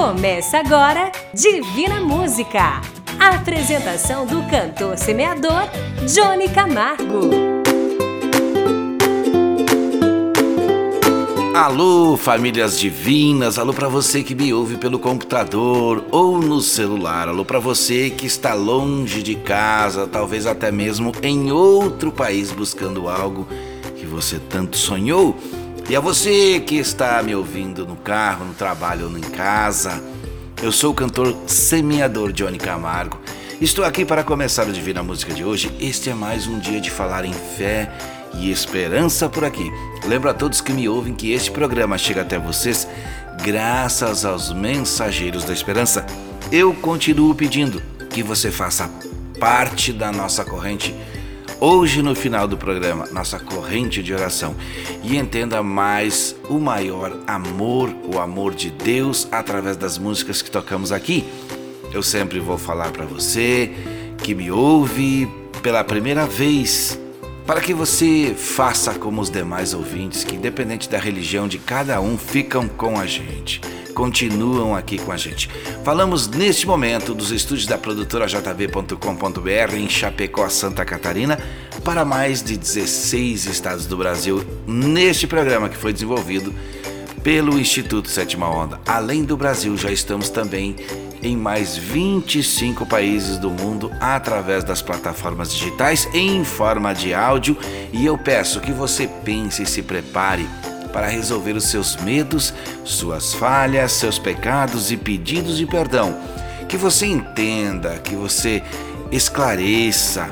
Começa agora Divina Música. A apresentação do cantor semeador Johnny Camargo. Alô, famílias divinas, alô para você que me ouve pelo computador ou no celular, alô para você que está longe de casa, talvez até mesmo em outro país buscando algo que você tanto sonhou. E a você que está me ouvindo no carro, no trabalho ou em casa, eu sou o cantor semeador Johnny Camargo. Estou aqui para começar o Divina Música de hoje. Este é mais um dia de falar em fé e esperança por aqui. Lembro a todos que me ouvem que este programa chega até vocês graças aos mensageiros da esperança. Eu continuo pedindo que você faça parte da nossa corrente hoje no final do programa, nossa corrente de oração e entenda mais o maior amor, o amor de Deus através das músicas que tocamos aqui. Eu sempre vou falar para você que me ouve pela primeira vez, para que você faça como os demais ouvintes, que independente da religião de cada um, ficam com a gente continuam aqui com a gente. Falamos neste momento dos estúdios da produtora jv.com.br em Chapecó, Santa Catarina, para mais de 16 estados do Brasil, neste programa que foi desenvolvido pelo Instituto Sétima Onda. Além do Brasil, já estamos também em mais 25 países do mundo através das plataformas digitais em forma de áudio e eu peço que você pense e se prepare para resolver os seus medos, suas falhas, seus pecados e pedidos de perdão. Que você entenda, que você esclareça,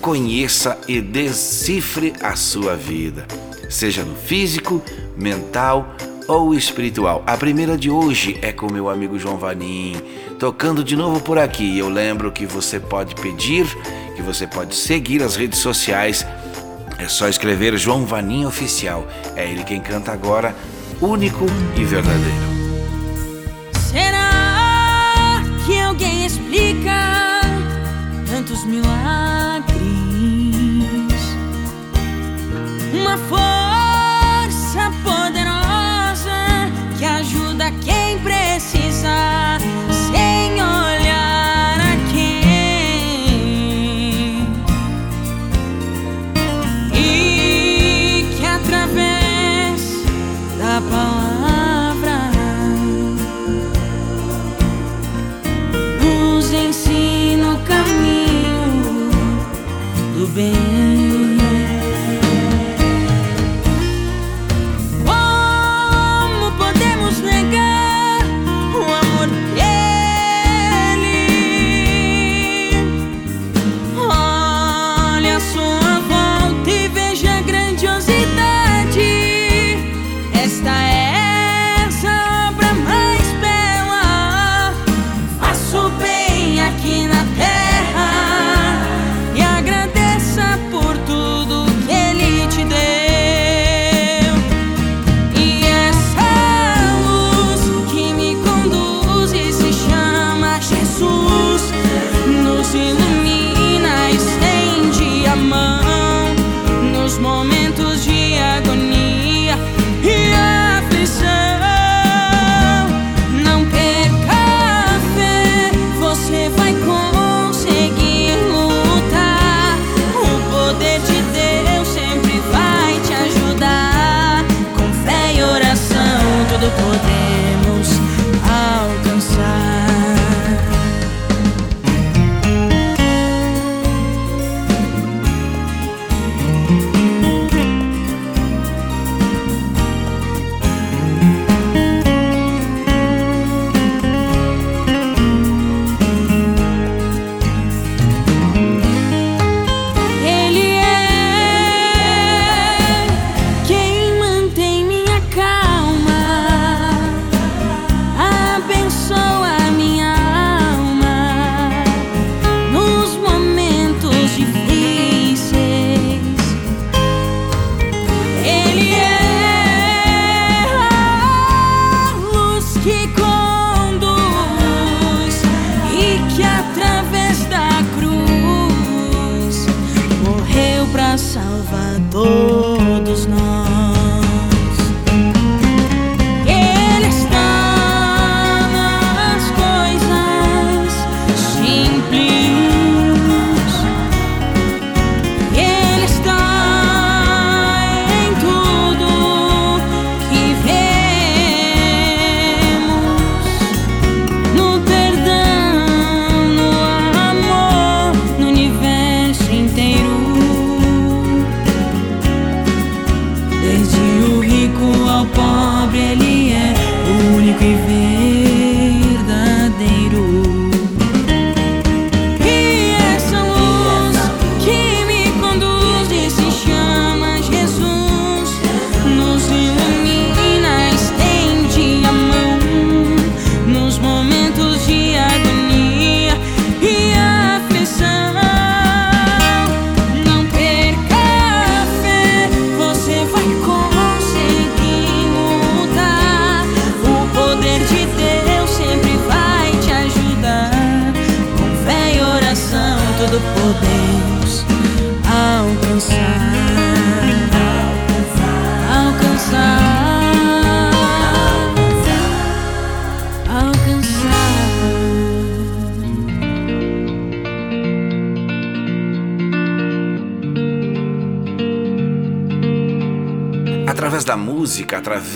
conheça e decifre a sua vida, seja no físico, mental ou espiritual. A primeira de hoje é com meu amigo João Vanim, tocando de novo por aqui. Eu lembro que você pode pedir, que você pode seguir as redes sociais é só escrever João Vanim Oficial. É ele quem canta agora, único e verdadeiro. Será que alguém explica tantos milagres? Uma força poderosa que ajuda quem precisa. Desde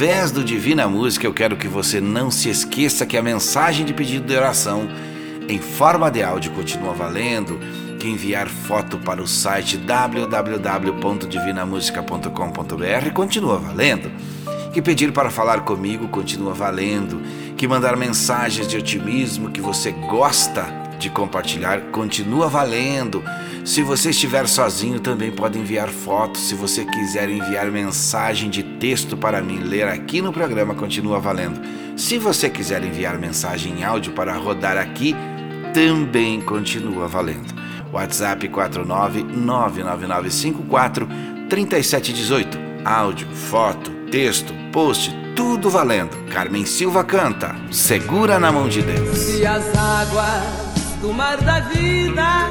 através do Divina Música, eu quero que você não se esqueça que a mensagem de pedido de oração em forma de áudio continua valendo. Que enviar foto para o site www.divinamusica.com.br continua valendo. Que pedir para falar comigo continua valendo. Que mandar mensagens de otimismo que você gosta de compartilhar continua valendo. Se você estiver sozinho, também pode enviar fotos. Se você quiser enviar mensagem de texto para mim ler aqui no programa, continua valendo. Se você quiser enviar mensagem em áudio para rodar aqui, também continua valendo. WhatsApp 49999543718. Áudio, foto, texto, post, tudo valendo. Carmen Silva canta. Segura na mão de Deus. Se as águas do mar da vida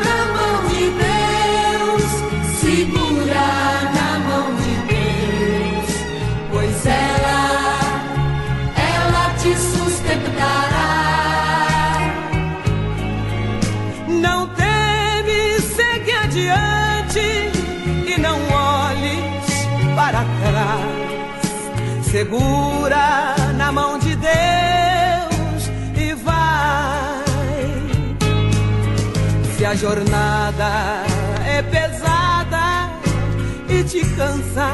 segura na mão de Deus, e vai. Se a jornada te cansa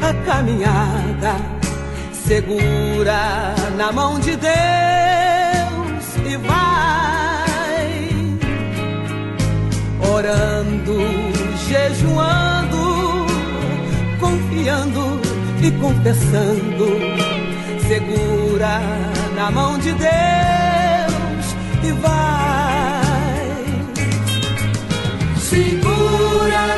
a caminhada, segura na mão de Deus e vai orando, jejuando, confiando e confessando. Segura na mão de Deus e vai. Segura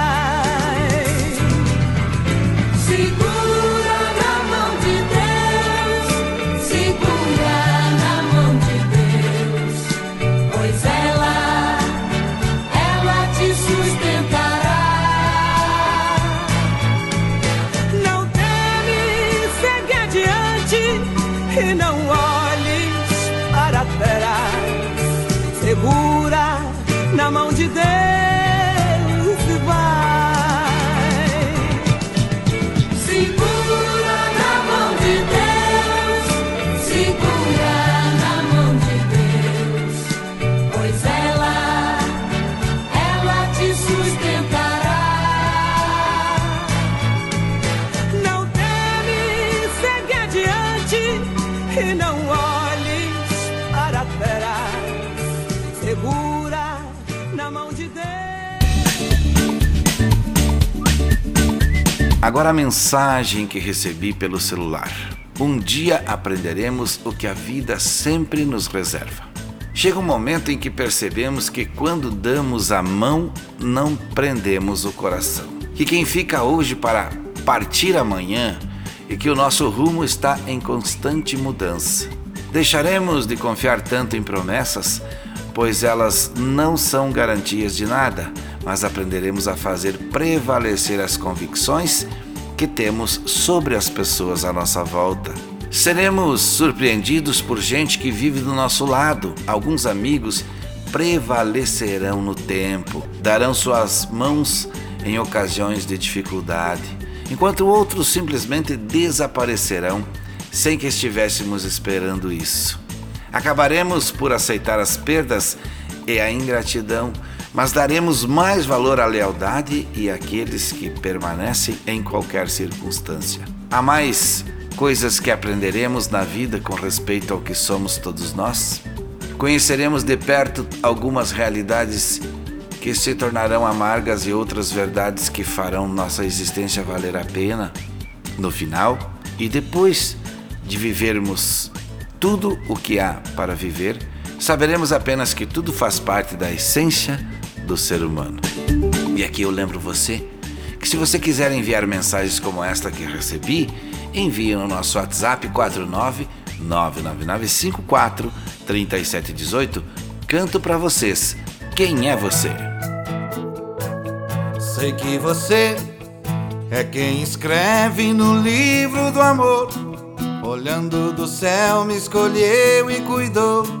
Deus e vai. Agora a mensagem que recebi pelo celular. Um dia aprenderemos o que a vida sempre nos reserva. Chega um momento em que percebemos que quando damos a mão, não prendemos o coração. Que quem fica hoje para partir amanhã e que o nosso rumo está em constante mudança. Deixaremos de confiar tanto em promessas, pois elas não são garantias de nada, mas aprenderemos a fazer prevalecer as convicções que temos sobre as pessoas à nossa volta. Seremos surpreendidos por gente que vive do nosso lado. Alguns amigos prevalecerão no tempo, darão suas mãos em ocasiões de dificuldade, enquanto outros simplesmente desaparecerão sem que estivéssemos esperando isso. Acabaremos por aceitar as perdas e a ingratidão, mas daremos mais valor à lealdade e àqueles que permanecem em qualquer circunstância. Há mais coisas que aprenderemos na vida com respeito ao que somos todos nós? Conheceremos de perto algumas realidades que se tornarão amargas e outras verdades que farão nossa existência valer a pena no final e depois de vivermos tudo o que há para viver, saberemos apenas que tudo faz parte da essência do ser humano. E aqui eu lembro você que se você quiser enviar mensagens como esta que recebi, envie no nosso WhatsApp 49 99954 3718. Canto para vocês. Quem é você? Sei que você é quem escreve no livro do amor. Olhando do céu, me escolheu e cuidou.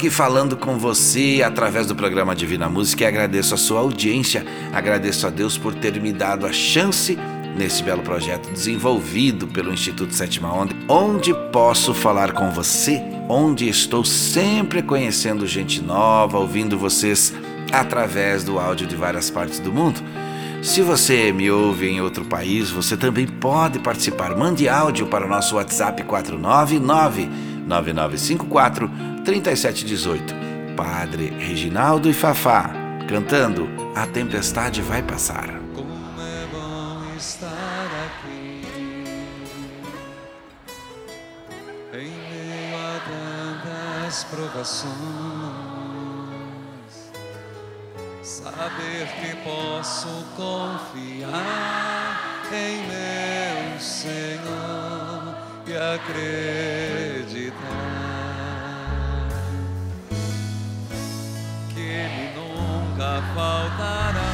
aqui falando com você através do programa Divina Música e agradeço a sua audiência, agradeço a Deus por ter me dado a chance nesse belo projeto desenvolvido pelo Instituto Sétima Onda, onde posso falar com você, onde estou sempre conhecendo gente nova, ouvindo vocês através do áudio de várias partes do mundo. Se você me ouve em outro país, você também pode participar. Mande áudio para o nosso WhatsApp 499 9954 3718. Padre Reginaldo e Fafá cantando A Tempestade Vai Passar. Como é bom estar aqui em meio a tantas provações, saber que posso confiar em meu Senhor e acreditar nunca faltará.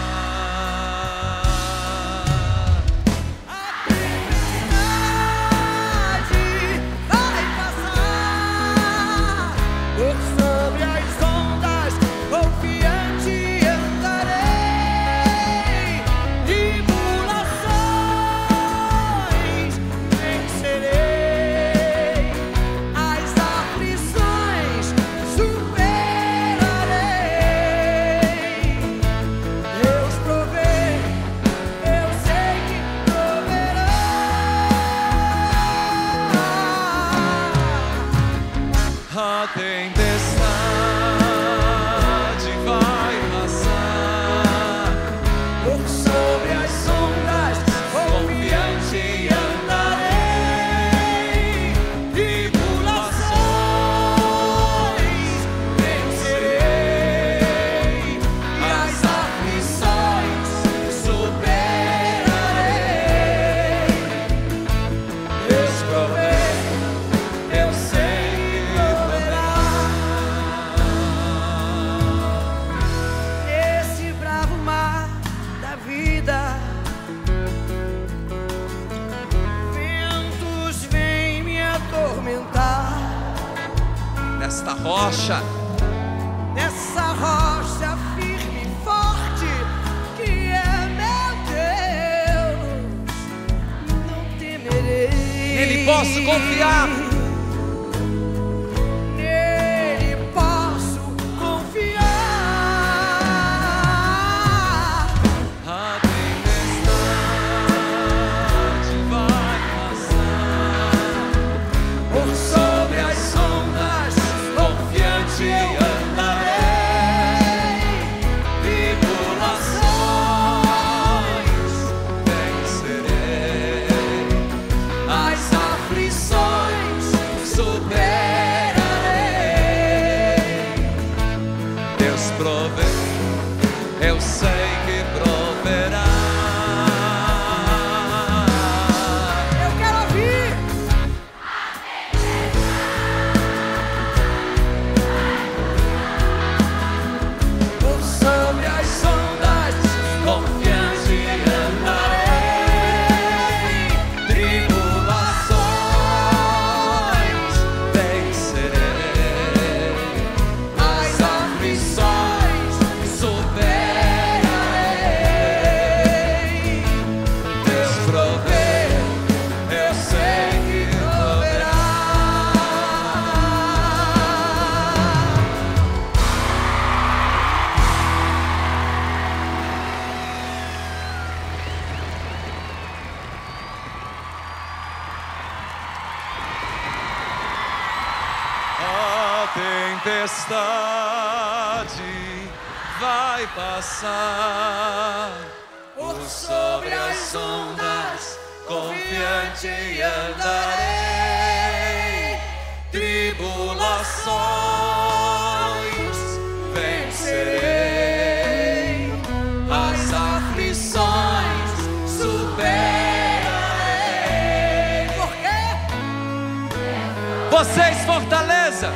Vocês, Fortaleza.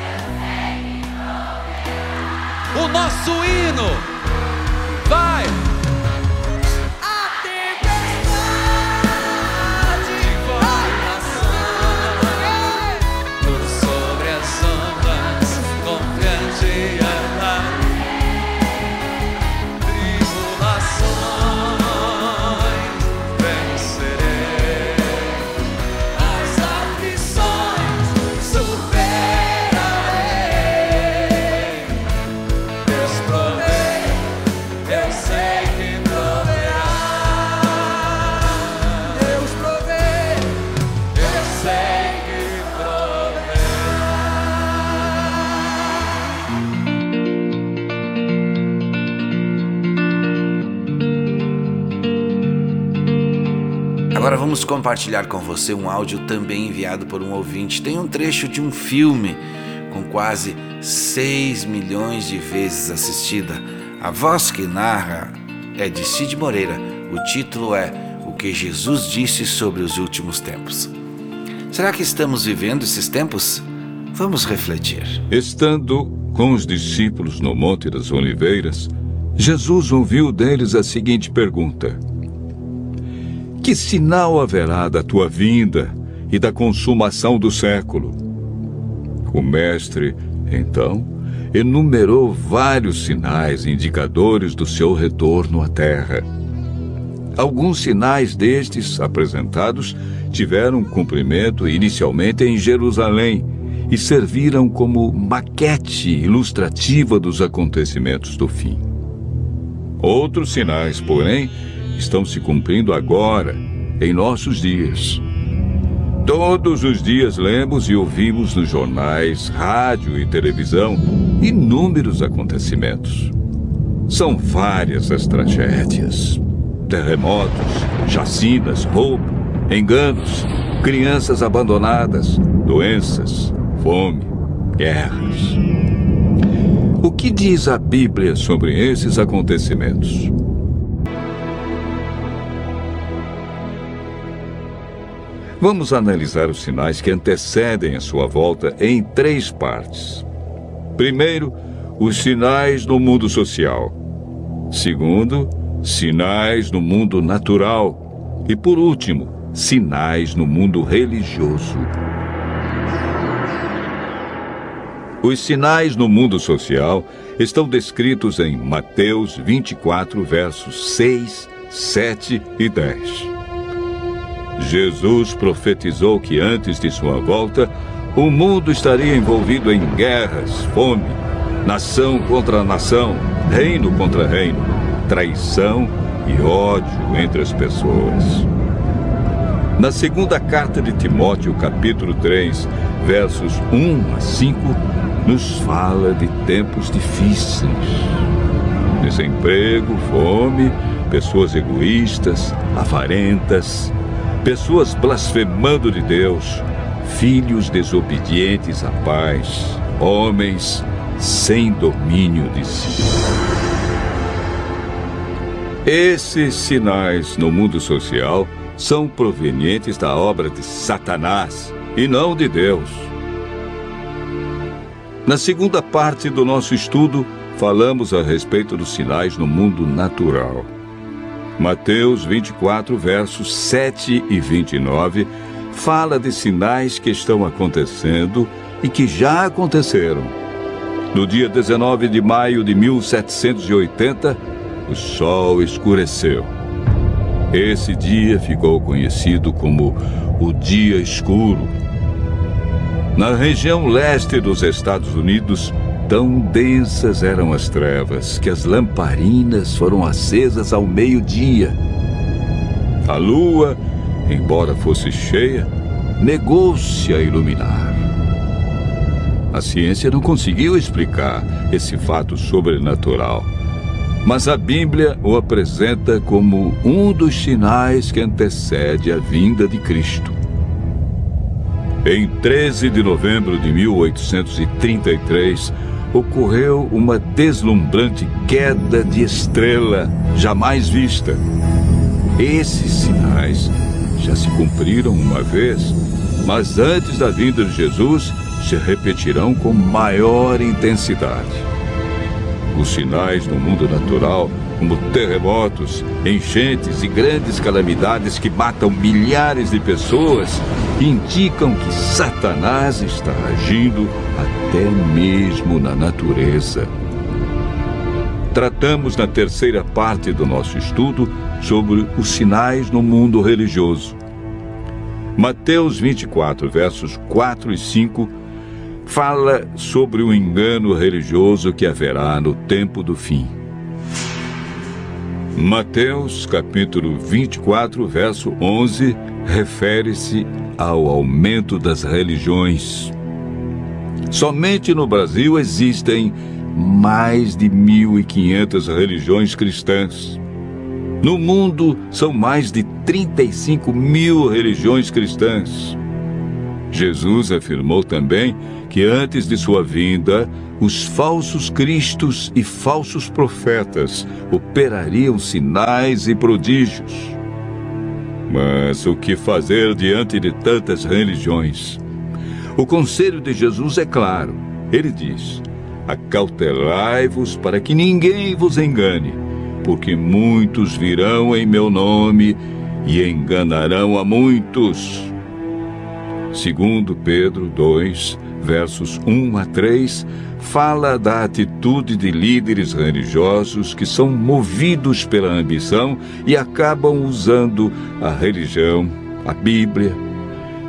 O nosso hino. Compartilhar com você um áudio também enviado por um ouvinte. Tem um trecho de um filme com quase 6 milhões de vezes assistida. A voz que narra é de Cid Moreira. O título é O que Jesus disse sobre os últimos tempos. Será que estamos vivendo esses tempos? Vamos refletir. Estando com os discípulos no Monte das Oliveiras, Jesus ouviu deles a seguinte pergunta: Que sinal haverá da tua vinda e da consumação do século? O Mestre, então, enumerou vários sinais indicadores do seu retorno à Terra. Alguns sinais destes apresentados tiveram cumprimento inicialmente em Jerusalém e serviram como maquete ilustrativa dos acontecimentos do fim. Outros sinais, porém, estão se cumprindo agora, em nossos dias. Todos os dias lemos e ouvimos nos jornais, rádio e televisão inúmeros acontecimentos. São várias as tragédias: terremotos, chacinas, roubo, enganos, crianças abandonadas, doenças, fome, guerras. O que diz a Bíblia sobre esses acontecimentos? Vamos analisar os sinais que antecedem a sua volta em três partes. Primeiro, os sinais no mundo social. Segundo, sinais no mundo natural. E por último, sinais no mundo religioso. Os sinais no mundo social estão descritos em Mateus 24, versos 6, 7 e 10. Jesus profetizou que antes de sua volta, o mundo estaria envolvido em guerras, fome, nação contra nação, reino contra reino, traição e ódio entre as pessoas. Na segunda carta de Timóteo, capítulo 3, versos 1 a 5, nos fala de tempos difíceis. Desemprego, fome, pessoas egoístas, avarentas, pessoas blasfemando de Deus, filhos desobedientes à paz, homens sem domínio de si. Esses sinais no mundo social são provenientes da obra de Satanás e não de Deus. Na segunda parte do nosso estudo, falamos a respeito dos sinais no mundo natural. Mateus 24, versos 7 e 29, fala de sinais que estão acontecendo e que já aconteceram. No dia 19 de maio de 1780, o sol escureceu. Esse dia ficou conhecido como o Dia Escuro. Na região leste dos Estados Unidos, tão densas eram as trevas que as lamparinas foram acesas ao meio-dia. A lua, embora fosse cheia, negou-se a iluminar. A ciência não conseguiu explicar esse fato sobrenatural, mas a Bíblia o apresenta como um dos sinais que antecede a vinda de Cristo. Em 13 de novembro de 1833, ocorreu uma deslumbrante queda de estrela jamais vista. Esses sinais já se cumpriram uma vez, mas antes da vinda de Jesus se repetirão com maior intensidade. Os sinais no mundo natural, como terremotos, enchentes e grandes calamidades que matam milhares de pessoas, indicam que Satanás está agindo até mesmo na natureza. Tratamos na terceira parte do nosso estudo sobre os sinais no mundo religioso. Mateus 24, versos 4 e 5 fala sobre o engano religioso que haverá no tempo do fim. Mateus capítulo 24, verso 11, refere-se ao aumento das religiões. Somente no Brasil existem mais de 1.500 religiões cristãs. No mundo, são mais de 35 mil religiões cristãs. Jesus afirmou também que antes de sua vinda, os falsos cristos e falsos profetas operariam sinais e prodígios. Mas o que fazer diante de tantas religiões? O conselho de Jesus é claro. Ele diz: Acautelai-vos para que ninguém vos engane porque muitos virão em meu nome e enganarão a muitos. Segundo Pedro 2, versos 1 a 3, fala da atitude de líderes religiosos que são movidos pela ambição e acabam usando a religião, a Bíblia,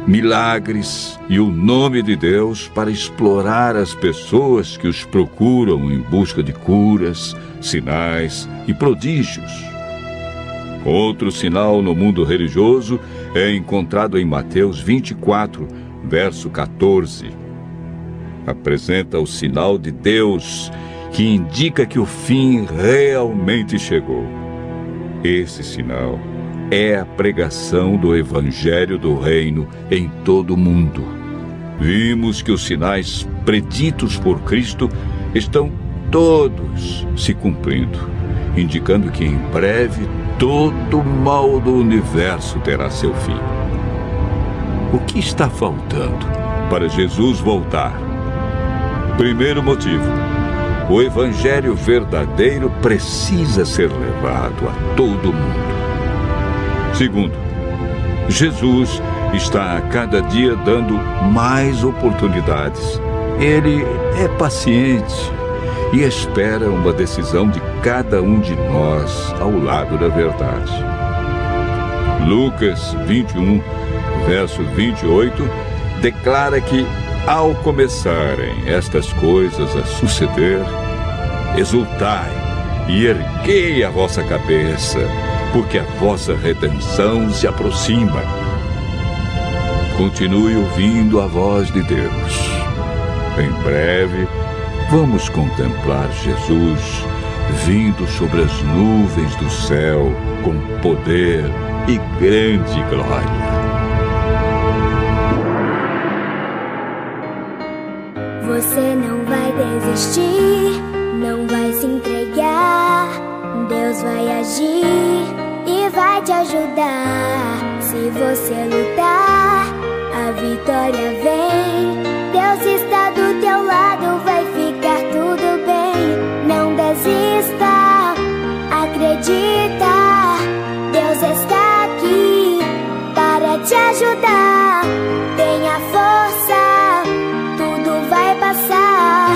milagres e o nome de Deus para explorar as pessoas que os procuram em busca de curas, sinais e prodígios. Outro sinal no mundo religioso é encontrado em Mateus 24, verso 14. Apresenta o sinal de Deus que indica que o fim realmente chegou. Esse sinal é a pregação do Evangelho do Reino em todo o mundo. Vimos que os sinais preditos por Cristo estão todos se cumprindo, indicando que em breve todo o mal do universo terá seu fim. O que está faltando para Jesus voltar? Primeiro motivo: o Evangelho verdadeiro precisa ser levado a todo mundo. Segundo, Jesus está a cada dia dando mais oportunidades. Ele é paciente e espera uma decisão de cada um de nós ao lado da verdade. Lucas 21, verso 28, declara que ao começarem estas coisas a suceder, exultai e erguei a vossa cabeça porque a vossa redenção se aproxima. Continue ouvindo a voz de Deus. Em breve, vamos contemplar Jesus vindo sobre as nuvens do céu com poder e grande glória. Você não vai desistir, não vai se entregar. Deus vai agir e vai te ajudar. Se você lutar, a vitória vem. Deus está do teu lado, vai ficar tudo bem. Não desista, acredita. Deus está aqui para te ajudar. Tenha força, tudo vai passar.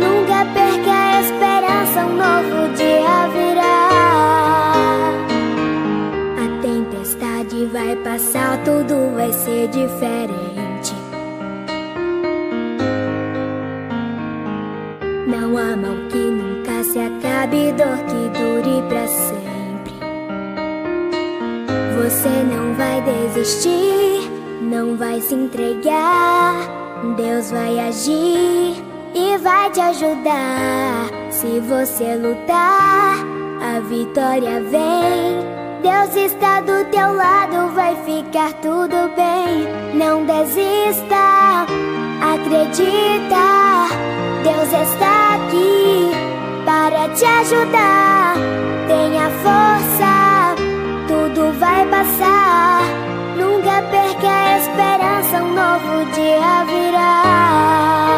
Nunca perca a esperança, um novo tudo vai ser diferente. Não há mal que nunca se acabe, dor que dure pra sempre. Você não vai desistir, não vai se entregar. Deus vai agir e vai te ajudar. Se você lutar, a vitória vem. Deus está do teu lado, vai ficar tudo bem. Não desista, acredita. Deus está aqui para te ajudar. Tenha força, tudo vai passar. Nunca perca a esperança, um novo dia virá.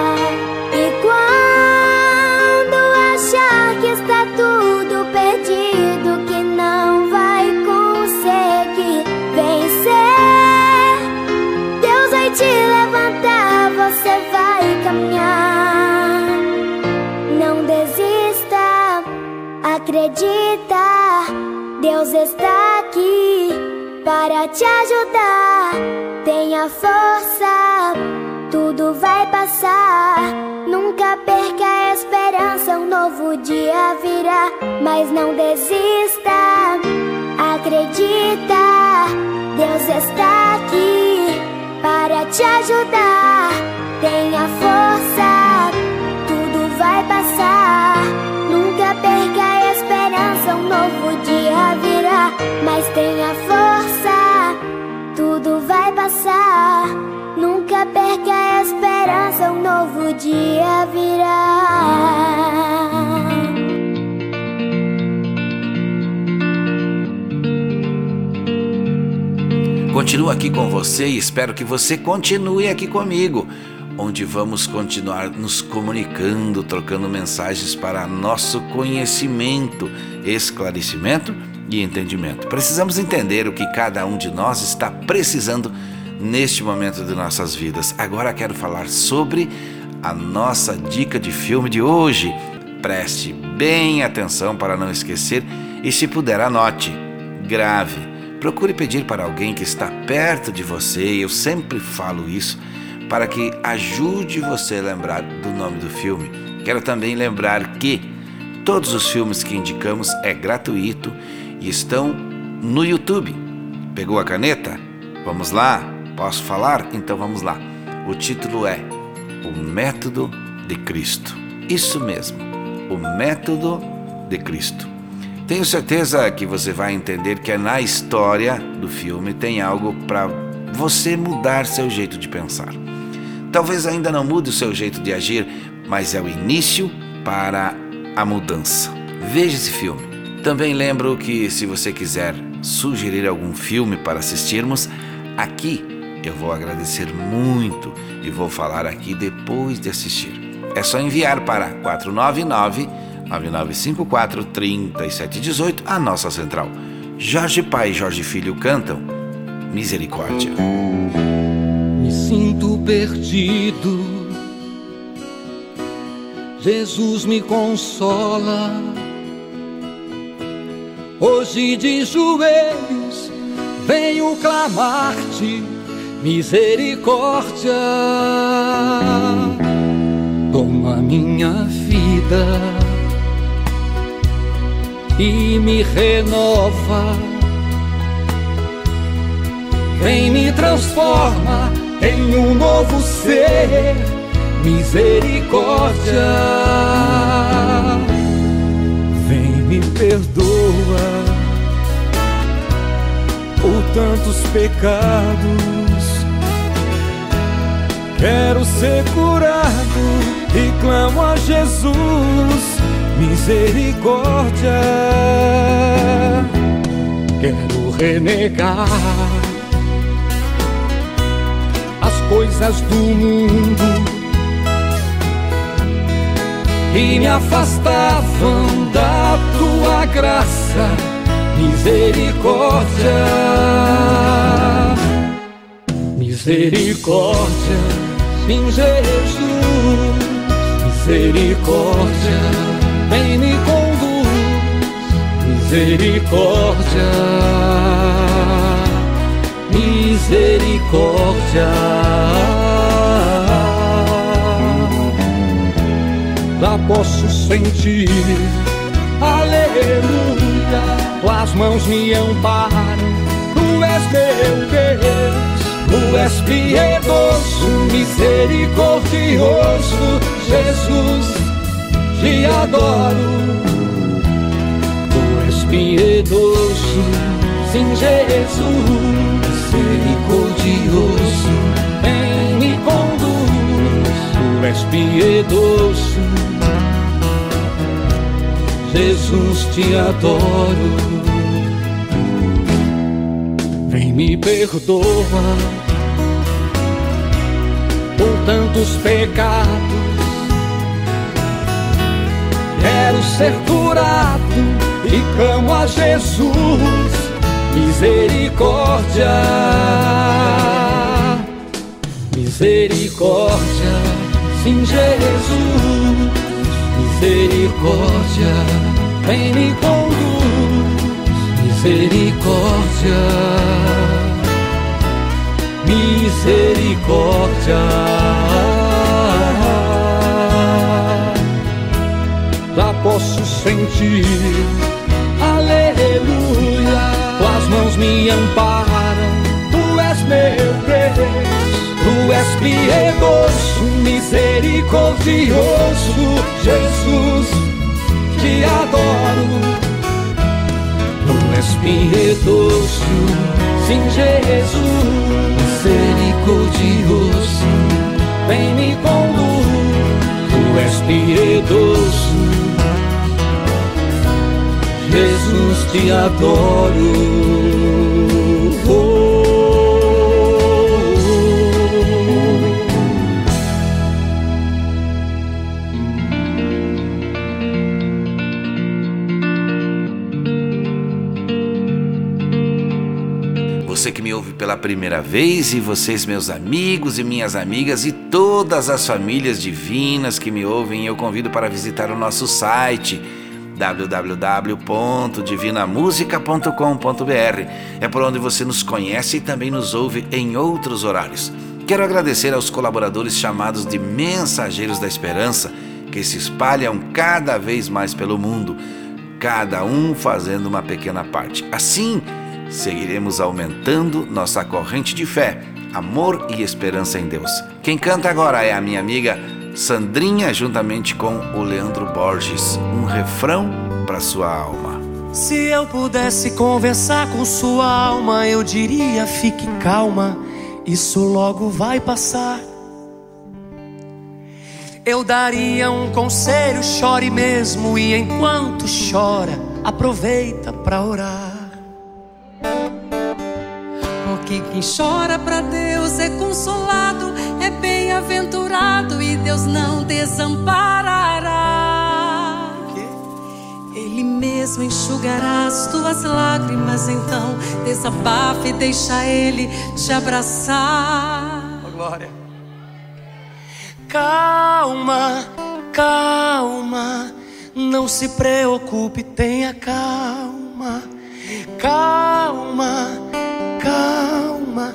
você vai caminhar. Não desista, acredita. Deus está aqui para te ajudar. Tenha força, tudo vai passar. Nunca perca a esperança, um novo dia virá. Mas não desista, acredita. Deus está aqui para te ajudar. Tenha força, tudo vai passar. Nunca perca a esperança, um novo dia virá. Mas tenha força, tudo vai passar. Nunca perca a esperança, um novo dia virá. Continuo aqui com você e espero que você continue aqui comigo, onde vamos continuar nos comunicando, trocando mensagens para nosso conhecimento, esclarecimento e entendimento. Precisamos entender o que cada um de nós está precisando neste momento de nossas vidas. Agora quero falar sobre a nossa dica de filme de hoje. Preste bem atenção para não esquecer e, se puder, anote, grave Procure pedir para alguém que está perto de você, eu sempre falo isso, para que ajude você a lembrar do nome do filme. Quero também lembrar que todos os filmes que indicamos é gratuito e estão no YouTube. Pegou a caneta? Vamos lá? Posso falar? Então vamos lá. O título é O Método de Cristo. Isso mesmo, o Método de Cristo. Tenho certeza que você vai entender que na história do filme tem algo para você mudar seu jeito de pensar. Talvez ainda não mude o seu jeito de agir, mas é o início para a mudança. Veja esse filme. Também lembro que se você quiser sugerir algum filme para assistirmos, aqui eu vou agradecer muito e vou falar aqui depois de assistir. É só enviar para 499 9954 3718, a nossa central. Jorge Pai e Jorge Filho cantam Misericórdia. Me sinto perdido. Jesus me consola. Hoje de joelhos venho clamar-te misericórdia. Toma minha vida e me renova. Vem me transforma em um novo ser, misericórdia. Vem me perdoa por tantos pecados. Quero ser curado e clamo a Jesus misericórdia. Quero renegar as coisas do mundo que me afastavam da tua graça, misericórdia. Misericórdia, sim, Jesus, misericórdia vem me conduz, misericórdia, misericórdia. Lá posso sentir, aleluia, tuas mãos me amparam, tu és meu Deus. Tu és piedoso, misericordioso, Jesus te adoro. Tu és piedoso, sim, Jesus, misericordioso, vem me conduz. Tu és piedoso, Jesus, te adoro. Vem me perdoa por tantos pecados Quero ser curado e clamo a Jesus, misericórdia, misericórdia, sim, Jesus, misericórdia, vem me conduz, misericórdia, misericórdia. Sentir, aleluia, tuas mãos me amparam, tu és meu Deus. Tu és piedoso, misericordioso, Jesus, te adoro. Tu és piedoso, sim, Jesus, misericordioso, vem me conduz. Tu és piedoso, te adoro. Você que me ouve pela primeira vez e vocês, meus amigos e minhas amigas e todas as famílias divinas que me ouvem, eu convido para visitar o nosso site www.divinamusica.com.br. É por onde você nos conhece e também nos ouve em outros horários. Quero agradecer aos colaboradores chamados de Mensageiros da Esperança, que se espalham cada vez mais pelo mundo, cada um fazendo uma pequena parte. Assim, seguiremos aumentando nossa corrente de fé, amor e esperança em Deus. Quem canta agora é a minha amiga Sandrinha, juntamente com o Leandro Borges. Um refrão para sua alma. Se eu pudesse conversar com sua alma, eu diria: fique calma, isso logo vai passar. Eu daria um conselho, chore mesmo, e enquanto chora, aproveita para orar. Porque quem chora para Deus é consolado, bem-aventurado e Deus não desamparará. Ele mesmo enxugará as tuas lágrimas, então desabafa e deixa Ele te abraçar. Oh, glória. Calma, calma, não se preocupe, tenha calma. Calma, calma,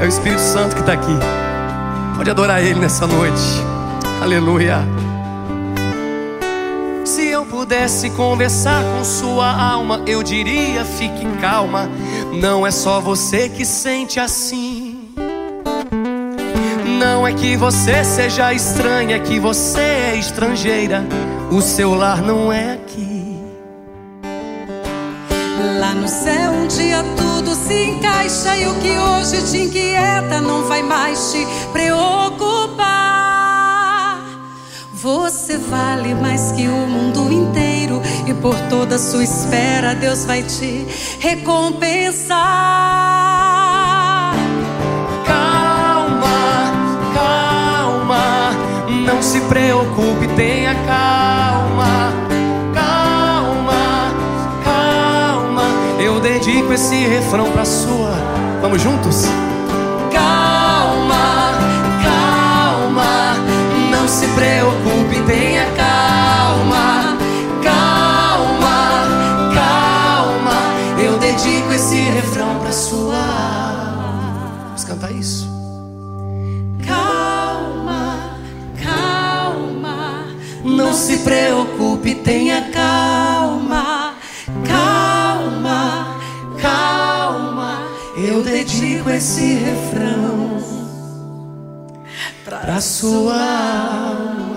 É o Espírito Santo que está aqui. Pode adorar Ele nessa noite. Aleluia. Se eu pudesse conversar com sua alma, eu diria: fique calma. Não é só você que sente assim. Não é que você seja estranha, é que você é estrangeira. O seu lar não é aqui. Lá no céu um dia tudo se encaixa e o que hoje te inquieta não vai mais te preocupar. Você vale mais que o mundo inteiro e por toda a sua espera Deus vai te recompensar. Calma, calma, não se preocupe, tenha calma. Dedico esse refrão pra sua. Vamos juntos? Calma, calma, não se preocupe, tenha calma. Calma, calma, eu dedico esse refrão pra sua. Vamos cantar isso? Calma, calma, Não se preocupe, tenha calma. Dedico esse refrão pra sua alma.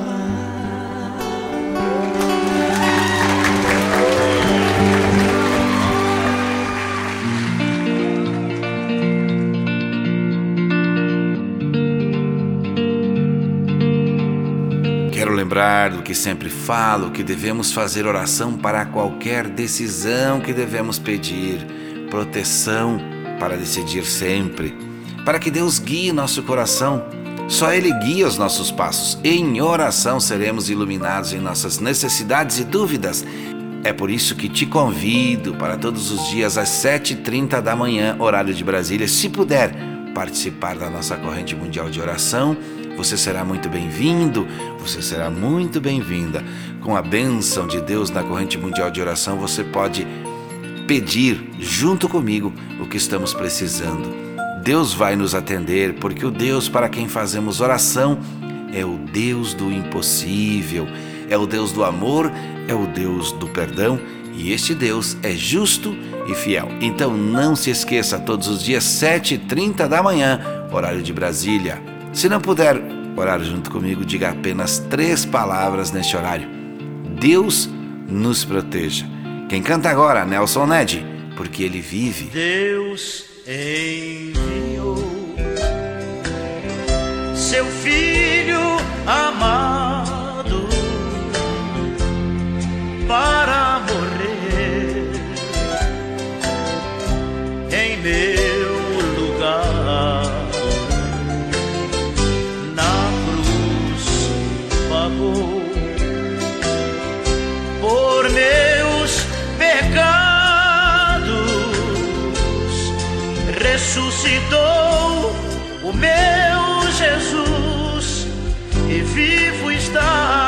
lembrar do que sempre falo, que devemos fazer oração para qualquer decisão que devemos pedir, proteção para decidir sempre, para que Deus guie nosso coração. Só Ele guia os nossos passos. Em oração seremos iluminados em nossas necessidades e dúvidas. É por isso que te convido para todos os dias às 7h30 da manhã, horário de Brasília, se puder participar da nossa corrente mundial de oração. Você será muito bem-vindo, você será muito bem-vinda. Com a bênção de Deus na corrente mundial de oração, você pode pedir junto comigo o que estamos precisando. Deus vai nos atender, porque o Deus para quem fazemos oração é o Deus do impossível, é o Deus do amor, é o Deus do perdão e este Deus é justo e fiel. Então não se esqueça, todos os dias, 7h30 da manhã, horário de Brasília. Se não puder orar junto comigo, diga apenas três palavras neste horário. Deus nos proteja. Quem canta agora, Nelson Ned, porque ele vive. Deus enviou seu filho amado para morrer em meu ressuscitou o meu Jesus e vivo está.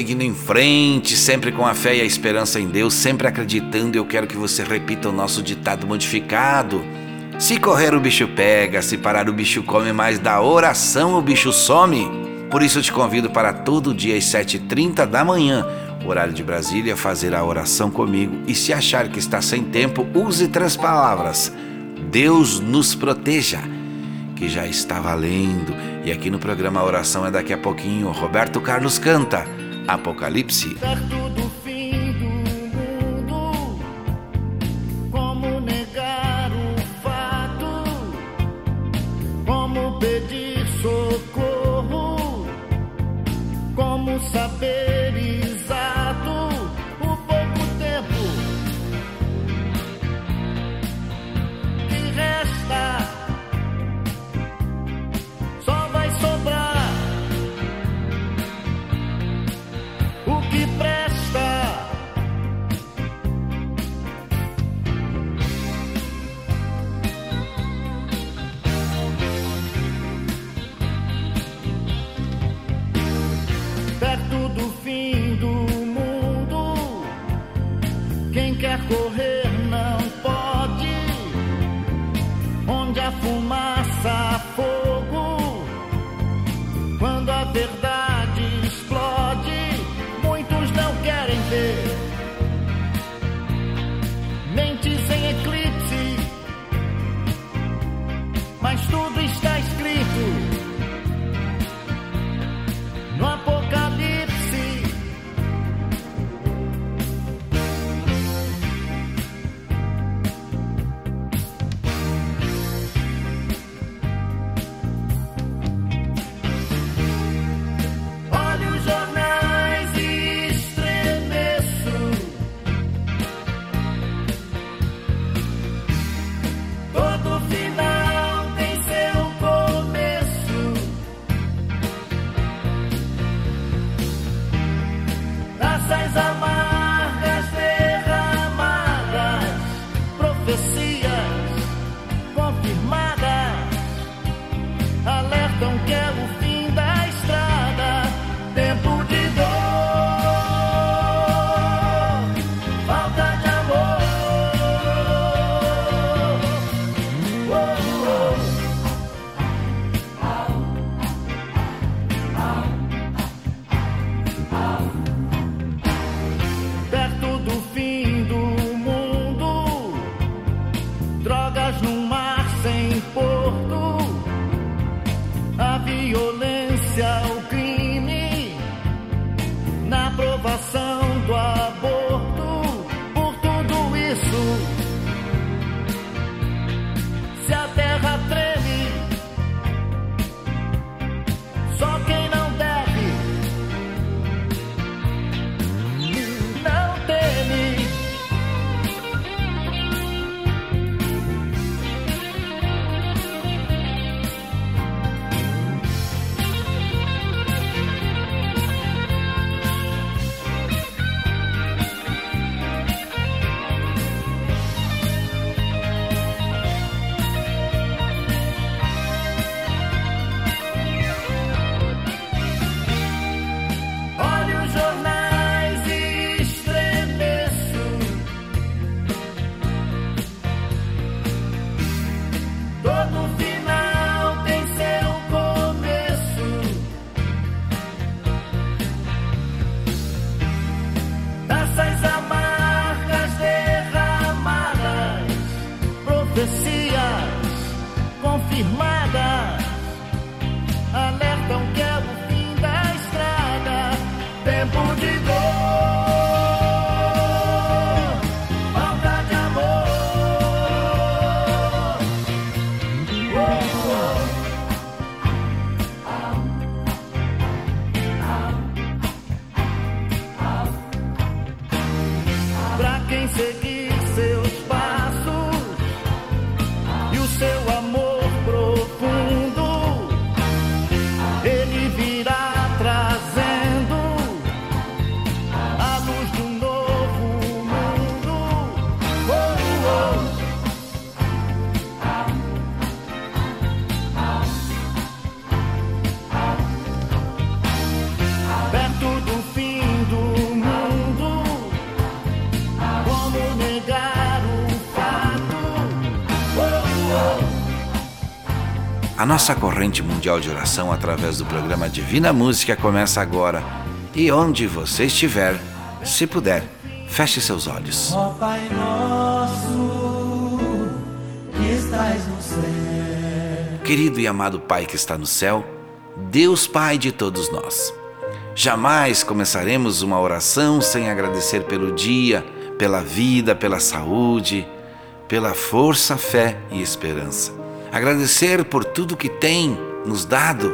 Seguindo em frente, sempre com a fé e a esperança em Deus, sempre acreditando. Eu quero que você repita o nosso ditado modificado. Se correr, o bicho pega, se parar, o bicho come, mas da oração o bicho some. Por isso eu te convido para todo dia às 7h30 da manhã, horário de Brasília, fazer a oração comigo. E se achar que está sem tempo, use três palavras: Deus nos proteja que já está valendo. E aqui no programa oração é daqui a pouquinho. Roberto Carlos canta Apocalipsis. correr. Nossa corrente mundial de oração através do programa Divina Música começa agora. E onde você estiver, se puder, feche seus olhos. Ó Pai nosso, que estás no céu. Querido e amado Pai que está no céu, Deus Pai de todos nós. Jamais começaremos uma oração sem agradecer pelo dia, pela vida, pela saúde, pela força, fé e esperança. Agradecer por tudo que tem nos dado,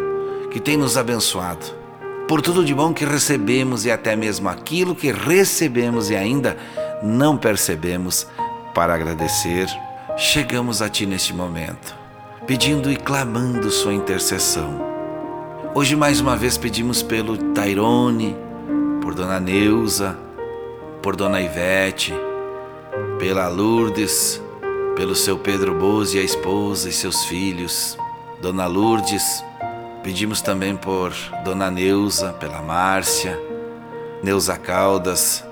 que tem nos abençoado, por tudo de bom que recebemos e até mesmo aquilo que recebemos e ainda não percebemos para agradecer. Chegamos a Ti neste momento, pedindo e clamando Sua intercessão. Hoje mais uma vez pedimos pelo Tairone, por Dona Neuza, por Dona Ivete, pela Lourdes, pelo seu Pedro Bozo e a esposa e seus filhos, Dona Lourdes. Pedimos também por Dona Neuza, pela Márcia, Neuza Caldas,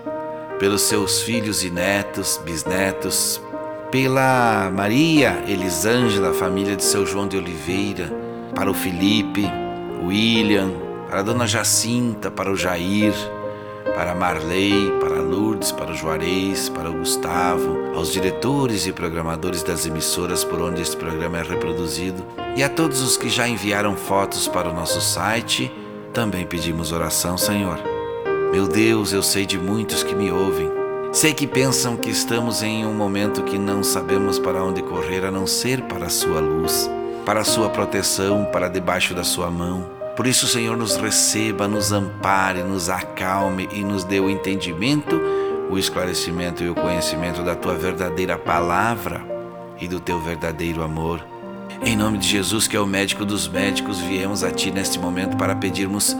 pelos seus filhos e netos, bisnetos, pela Maria Elisângela, família de seu João de Oliveira, para o Felipe, o William, para a Dona Jacinta, para o Jair, para Marley, para Lourdes, para o Juarez, para o Gustavo, aos diretores e programadores das emissoras por onde este programa é reproduzido e a todos os que já enviaram fotos para o nosso site, também pedimos oração, Senhor. Meu Deus, eu sei de muitos que me ouvem. Sei que pensam que estamos em um momento que não sabemos para onde correr a não ser para a Sua luz, para a Sua proteção, para debaixo da Sua mão. Por isso, Senhor, nos receba, nos ampare, nos acalme e nos dê o entendimento, o esclarecimento e o conhecimento da tua verdadeira palavra e do teu verdadeiro amor. Em nome de Jesus, que é o médico dos médicos, viemos a ti neste momento para pedirmos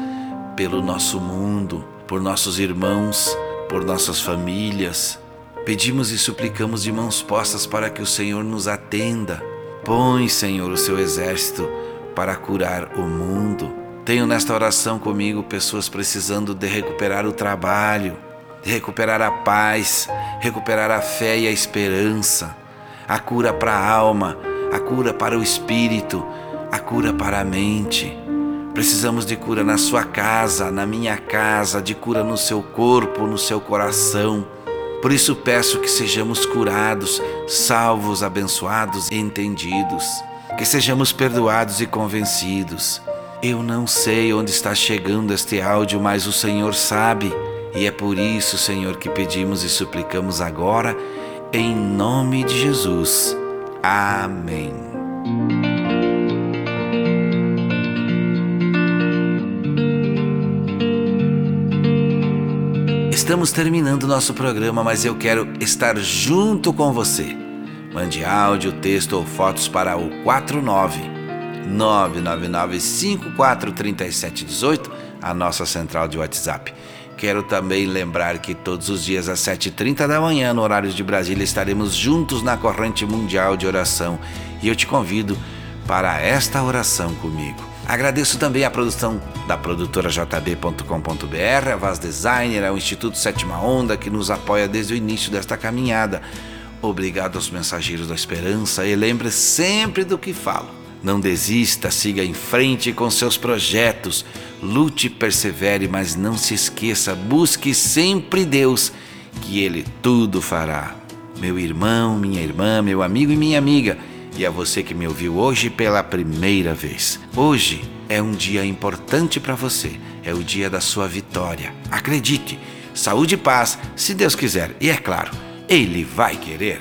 pelo nosso mundo, por nossos irmãos, por nossas famílias. Pedimos e suplicamos de mãos postas para que o Senhor nos atenda. Põe, Senhor, o seu exército para curar o mundo. Tenho nesta oração comigo pessoas precisando de recuperar o trabalho, de recuperar a paz, recuperar a fé e a esperança, a cura para a alma, a cura para o espírito, a cura para a mente. Precisamos de cura na sua casa, na minha casa, de cura no seu corpo, no seu coração. Por isso peço que sejamos curados, salvos, abençoados e entendidos. Que sejamos perdoados e convencidos. Eu não sei onde está chegando este áudio, mas o Senhor sabe. E é por isso, Senhor, que pedimos e suplicamos agora, em nome de Jesus. Amém. Estamos terminando nosso programa, mas eu quero estar junto com você. Mande áudio, texto ou fotos para o 49 999 543718, a nossa central de WhatsApp. Quero também lembrar que todos os dias às 7h30 da manhã, no horário de Brasília, estaremos juntos na corrente mundial de oração e eu te convido para esta oração comigo. Agradeço também a produção da produtora jb.com.br, a Vaz Designer, ao Instituto Sétima Onda que nos apoia desde o início desta caminhada. Obrigado aos mensageiros da esperança e lembre sempre do que falo. Não desista, siga em frente com seus projetos. Lute, persevere, mas não se esqueça, busque sempre Deus, que Ele tudo fará. Meu irmão, minha irmã, meu amigo e minha amiga, e a você que me ouviu hoje pela primeira vez. Hoje é um dia importante para você, é o dia da sua vitória. Acredite, saúde e paz, se Deus quiser, e é claro, Ele vai querer.